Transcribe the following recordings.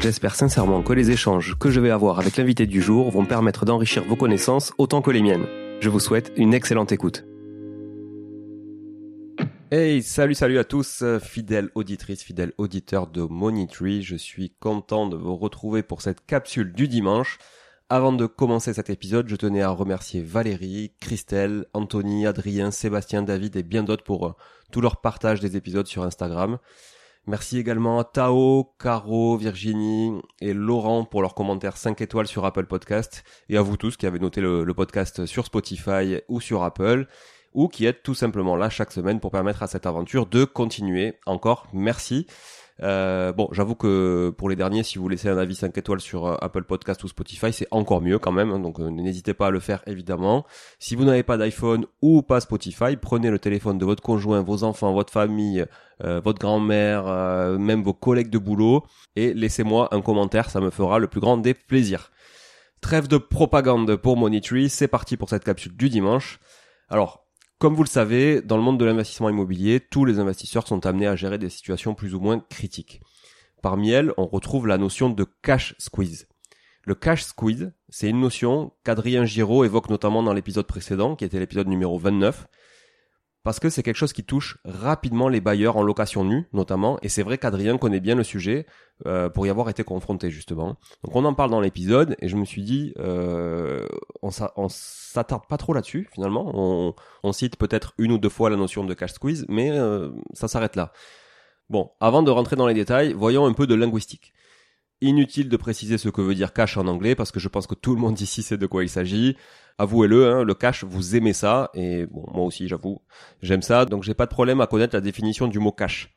J'espère sincèrement que les échanges que je vais avoir avec l'invité du jour vont permettre d'enrichir vos connaissances autant que les miennes. Je vous souhaite une excellente écoute. Hey, salut, salut à tous, fidèles auditrices, fidèles auditeurs de Tree. Je suis content de vous retrouver pour cette capsule du dimanche. Avant de commencer cet épisode, je tenais à remercier Valérie, Christelle, Anthony, Adrien, Sébastien, David et bien d'autres pour euh, tout leur partage des épisodes sur Instagram. Merci également à Tao, Caro, Virginie et Laurent pour leurs commentaires 5 étoiles sur Apple Podcast et à vous tous qui avez noté le, podcast sur Spotify ou sur Apple ou qui êtes tout simplement là chaque semaine pour permettre à cette aventure de continuer. Encore merci. Euh, bon, j'avoue que pour les derniers, si vous laissez un avis 5 étoiles sur euh, Apple Podcast ou Spotify, c'est encore mieux quand même. Hein, donc euh, n'hésitez pas à le faire évidemment. Si vous n'avez pas d'iPhone ou pas Spotify, prenez le téléphone de votre conjoint, vos enfants, votre famille, votre grand-mère, même vos collègues de boulot et laissez-moi un commentaire. Ça me fera le plus grand des plaisirs. Trêve de propagande pour Tree, c'est parti pour cette capsule du dimanche. Alors, comme vous le savez, dans le monde de l'investissement immobilier, tous les investisseurs sont amenés à gérer des situations plus ou moins critiques. Parmi elles, on retrouve la notion de cash squeeze. Le cash squeeze, c'est une notion qu'Adrien Giraud évoque notamment dans l'épisode précédent, qui était l'épisode numéro 29, parce que c'est quelque chose qui touche rapidement les bailleurs en location nue, notamment, et c'est vrai qu'Adrien connaît bien le sujet euh, pour y avoir été confronté justement. Donc on en parle dans l'épisode, et je me suis dit, euh, on, s'attarde pas trop là-dessus finalement. On, cite peut-être une ou deux fois la notion de cash squeeze, mais euh, ça s'arrête là. Bon, avant de rentrer dans les détails, voyons un peu de linguistique. Inutile de préciser ce que veut dire cash en anglais parce que je pense que tout le monde ici sait de quoi il s'agit. Avouez-le, hein, le cash, vous aimez ça et moi aussi, j'avoue, j'aime ça. Donc j'ai pas de problème à connaître la définition du mot cash.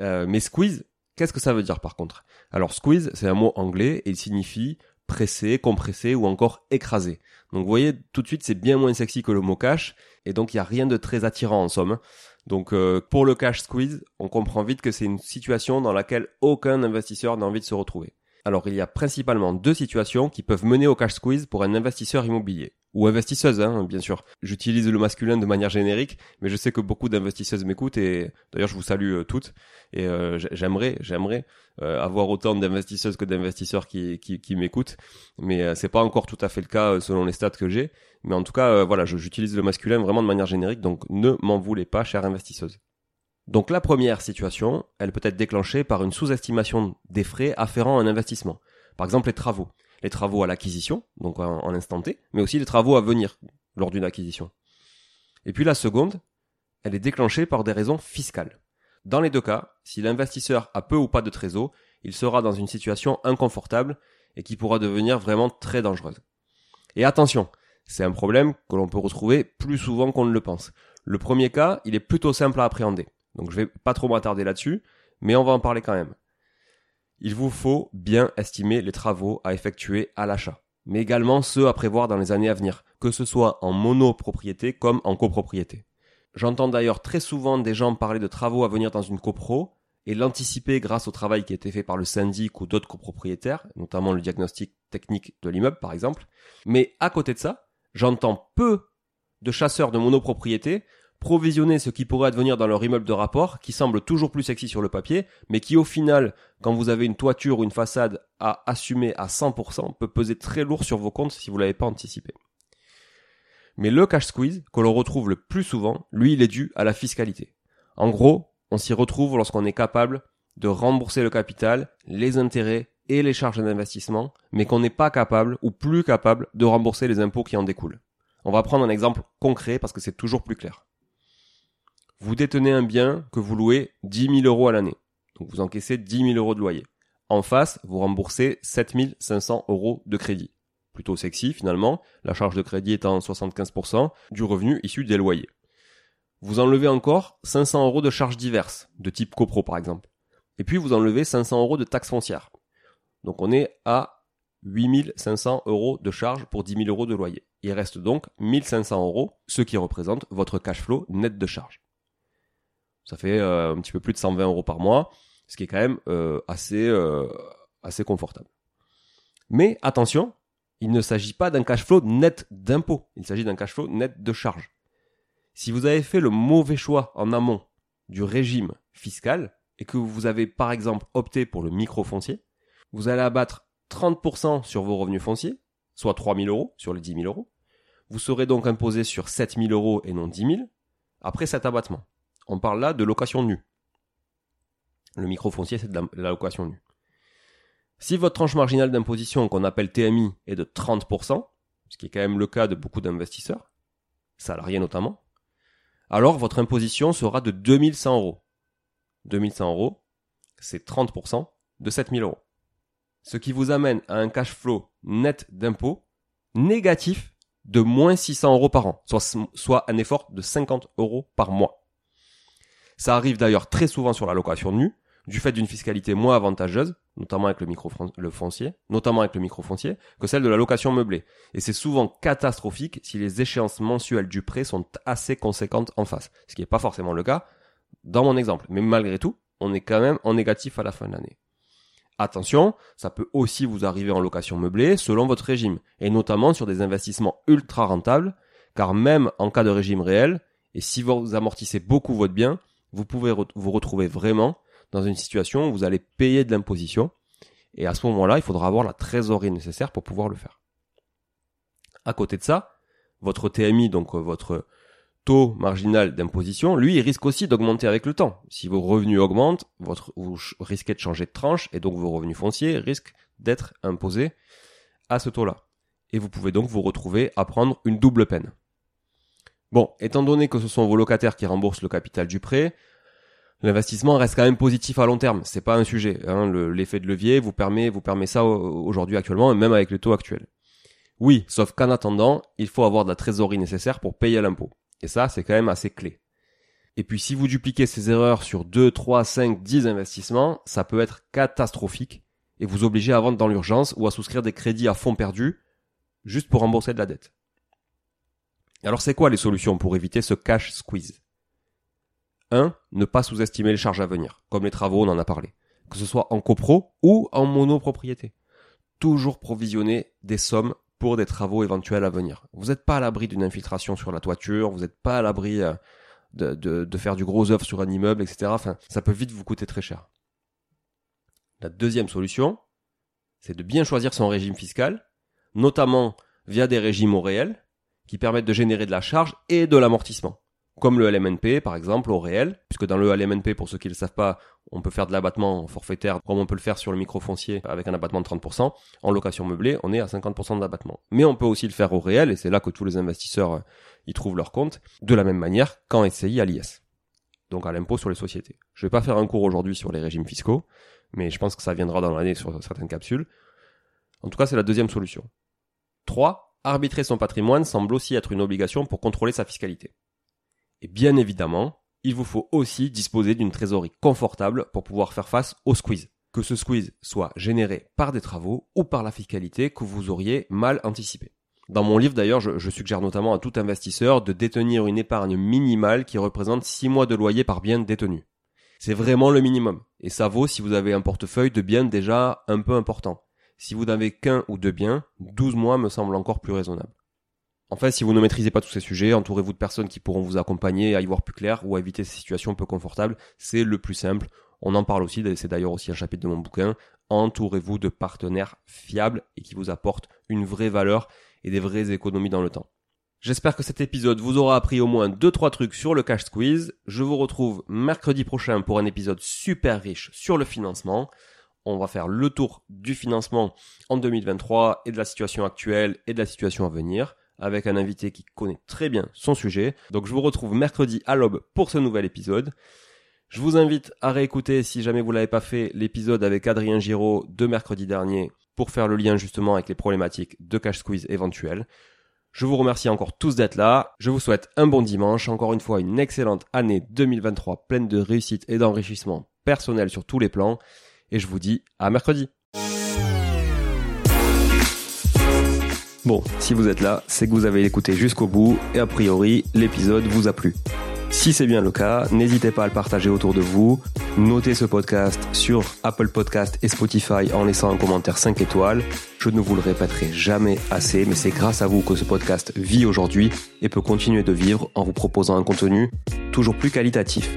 Euh, mais squeeze, Qu'est-ce que ça veut dire par contre? Alors squeeze, c'est un mot anglais et il signifie presser, compresser ou encore écraser. Donc vous voyez, tout de suite, c'est bien moins sexy que le mot cash et donc il n'y a rien de très attirant en somme. Donc euh, pour le cash squeeze, on comprend vite que c'est une situation dans laquelle aucun investisseur n'a envie de se retrouver. Alors il y a principalement deux situations qui peuvent mener au cash squeeze pour un investisseur immobilier ou investisseuse, hein, bien sûr. J'utilise le masculin de manière générique, mais je sais que beaucoup d'investisseuses m'écoutent et d'ailleurs je vous salue euh, toutes et euh, j'aimerais, j'aimerais euh, avoir autant d'investisseuses que d'investisseurs qui, m'écoutent, mais c'est pas encore tout à fait le cas selon les stats que j'ai. Mais en tout cas, voilà, j'utilise le masculin vraiment de manière générique, donc ne m'en voulez pas, chère investisseuse. Donc la première situation, elle peut être déclenchée par une sous-estimation des frais afférents à un investissement. Par exemple les travaux les travaux à l'acquisition, donc en, instant T, mais aussi les travaux à venir lors d'une acquisition. Et puis la seconde, elle est déclenchée par des raisons fiscales. Dans les deux cas, si l'investisseur a peu ou pas de trésor, il sera dans une situation inconfortable et qui pourra devenir vraiment très dangereuse. Et attention, c'est un problème que l'on peut retrouver plus souvent qu'on ne le pense. Le premier cas, il est plutôt simple à appréhender. Donc je vais pas trop m'attarder là-dessus, mais on va en parler quand même. Il vous faut bien estimer les travaux à effectuer à l'achat, mais également ceux à prévoir dans les années à venir, que ce soit en monopropriété comme en copropriété. J'entends d'ailleurs très souvent des gens parler de travaux à venir dans une copro et l'anticiper grâce au travail qui a été fait par le syndic ou d'autres copropriétaires, notamment le diagnostic technique de l'immeuble par exemple. Mais à côté de ça, j'entends peu de chasseurs de monopropriété provisionner ce qui pourrait advenir dans leur immeuble de rapport, qui semble toujours plus sexy sur le papier, mais qui au final, quand vous avez une toiture ou une façade à assumer à 100%, peut peser très lourd sur vos comptes si vous l'avez pas anticipé. Mais le cash squeeze, que l'on retrouve le plus souvent, lui, il est dû à la fiscalité. En gros, on s'y retrouve lorsqu'on est capable de rembourser le capital, les intérêts et les charges d'investissement, mais qu'on n'est pas capable ou plus capable de rembourser les impôts qui en découlent. On va prendre un exemple concret parce que c'est toujours plus clair. Vous détenez un bien que vous louez 10 000 euros à l'année. Donc vous encaissez 10 000 euros de loyer. En face, vous remboursez 7 500 euros de crédit. Plutôt sexy finalement, la charge de crédit étant 75% du revenu issu des loyers. Vous enlevez encore 500 euros de charges diverses, de type copro par exemple. Et puis vous enlevez 500 euros de taxes foncières. Donc on est à 8500 euros de charges pour 10 000 euros de loyer. Il reste donc 1500 euros, ce qui représente votre cash flow net de charge. Ça fait euh, un petit peu plus de 120 euros par mois, ce qui est quand même euh, assez, euh, assez confortable. Mais attention, il ne s'agit pas d'un cash flow net d'impôt, il s'agit d'un cash flow net de charge. Si vous avez fait le mauvais choix en amont du régime fiscal et que vous avez par exemple opté pour le micro-foncier, vous allez abattre 30% sur vos revenus fonciers, soit 3000 euros sur les 10 000 euros. Vous serez donc imposé sur 7000 euros et non 10 000 après cet abattement. On parle là de location nue. Le micro-foncier, c'est de la, location nue. Si votre tranche marginale d'imposition qu'on appelle TMI est de 30%, ce qui est quand même le cas de beaucoup d'investisseurs, salariés notamment, alors votre imposition sera de 2100 euros. 2100 euros, c'est 30% de 7000 euros. Ce qui vous amène à un cash flow net d'impôt négatif de moins 600 euros par an, soit un effort de 50 euros par mois. Ça arrive d'ailleurs très souvent sur la location nue, du fait d'une fiscalité moins avantageuse, notamment avec le micro le foncier, notamment avec le microfoncier, que celle de la location meublée. Et c'est souvent catastrophique si les échéances mensuelles du prêt sont assez conséquentes en face, ce qui n'est pas forcément le cas dans mon exemple. Mais malgré tout, on est quand même en négatif à la fin de l'année. Attention, ça peut aussi vous arriver en location meublée selon votre régime, et notamment sur des investissements ultra rentables, car même en cas de régime réel, et si vous amortissez beaucoup votre bien, vous pouvez vous retrouver vraiment dans une situation où vous allez payer de l'imposition. Et à ce moment-là, il faudra avoir la trésorerie nécessaire pour pouvoir le faire. À côté de ça, votre TMI, donc euh, votre taux marginal d'imposition, lui, il risque aussi d'augmenter avec le temps. Si vos revenus augmentent, votre, vous risquez de changer de tranche et donc vos revenus fonciers risquent d'être imposés à ce taux-là. Et vous pouvez donc vous retrouver à prendre une double peine. Bon, étant donné que ce sont vos locataires qui remboursent le capital du prêt, l'investissement reste quand même positif à long terme. C'est pas un sujet. Hein. L'effet de levier vous permet, vous permet ça aujourd'hui actuellement, et même avec le taux actuel. Oui, sauf qu'en attendant, il faut avoir de la trésorerie nécessaire pour payer l'impôt. Et ça, c'est quand même assez clé. Et puis si vous dupliquez ces erreurs sur 2, 3, 5, 10 investissements, ça peut être catastrophique et vous obliger à vendre dans l'urgence ou à souscrire des crédits à fond perdu juste pour rembourser de la dette. Alors c'est quoi les solutions pour éviter ce cash squeeze? 1. Ne pas sous-estimer les charges à venir, comme les travaux, on en a parlé. Que ce soit en copro ou en monopropriété. Toujours provisionner des sommes pour des travaux éventuels à venir. Vous n'êtes pas à l'abri d'une infiltration sur la toiture, vous n'êtes pas à l'abri euh, de, faire du gros œuvre sur un immeuble, etc. Ça peut vite vous coûter très cher. La deuxième solution, c'est de bien choisir son régime fiscal, notamment via des régimes au réel, qui permettent de générer de la charge et de l'amortissement. Comme le LMNP, par exemple, au réel, puisque dans le LMNP, pour ceux qui ne le savent pas, on peut faire de l'abattement forfaitaire, comme on peut le faire sur le microfoncier, avec un abattement de 30%. En location meublée, on est à 50% d'abattement. Mais on peut aussi le faire au réel, et c'est là que tous les investisseurs euh, y trouvent leur compte, de la même manière qu'en SCI à l'IS. Donc à l'impôt sur les sociétés. Je vais pas faire un cours aujourd'hui sur les régimes fiscaux, mais je pense que ça viendra dans l'année sur certaines capsules. En tout cas, c'est la deuxième solution. 3. Arbitrer son patrimoine semble aussi être une obligation pour contrôler sa fiscalité. Et bien évidemment, il vous faut aussi disposer d'une trésorerie confortable pour pouvoir faire face au squeeze. Que ce squeeze soit généré par des travaux ou par la fiscalité que vous auriez mal anticipé. Dans mon livre d'ailleurs, je, suggère notamment à tout investisseur de détenir une épargne minimale qui représente 6 mois de loyer par bien détenu. C'est vraiment le minimum. Et ça vaut si vous avez un portefeuille de biens déjà un peu important. Si vous n'avez qu'un ou deux biens, 12 mois me semble encore plus raisonnable. Enfin, si vous ne maîtrisez pas tous ces sujets, entourez-vous de personnes qui pourront vous accompagner à y voir plus clair ou à éviter ces situations peu confortables. C'est le plus simple. On en parle aussi, c'est d'ailleurs aussi un chapitre de mon bouquin. Entourez-vous de partenaires fiables et qui vous apportent une vraie valeur et des vraies économies dans le temps. J'espère que cet épisode vous aura appris au moins 2-3 trucs sur le cash squeeze. Je vous retrouve mercredi prochain pour un épisode super riche sur le financement. On va faire le tour du financement en 2023 et de la situation actuelle et de la situation à venir avec un invité qui connaît très bien son sujet. Donc je vous retrouve mercredi à l'aube pour ce nouvel épisode. Je vous invite à réécouter, si jamais vous l'avez pas fait, l'épisode avec Adrien Giraud de mercredi dernier pour faire le lien justement avec les problématiques de cash squeeze éventuelles. Je vous remercie encore tous d'être là. Je vous souhaite un bon dimanche. Encore une fois, une excellente année 2023 pleine de réussite et d'enrichissement personnel sur tous les plans. Et je vous dis à mercredi. Bon, si vous êtes là, c'est que vous avez écouté jusqu'au bout et a priori, l'épisode vous a plu. Si c'est bien le cas, n'hésitez pas à le partager autour de vous. Notez ce podcast sur Apple Podcast et Spotify en laissant un commentaire 5 étoiles. Je ne vous le répéterai jamais assez, mais c'est grâce à vous que ce podcast vit aujourd'hui et peut continuer de vivre en vous proposant un contenu toujours plus qualitatif.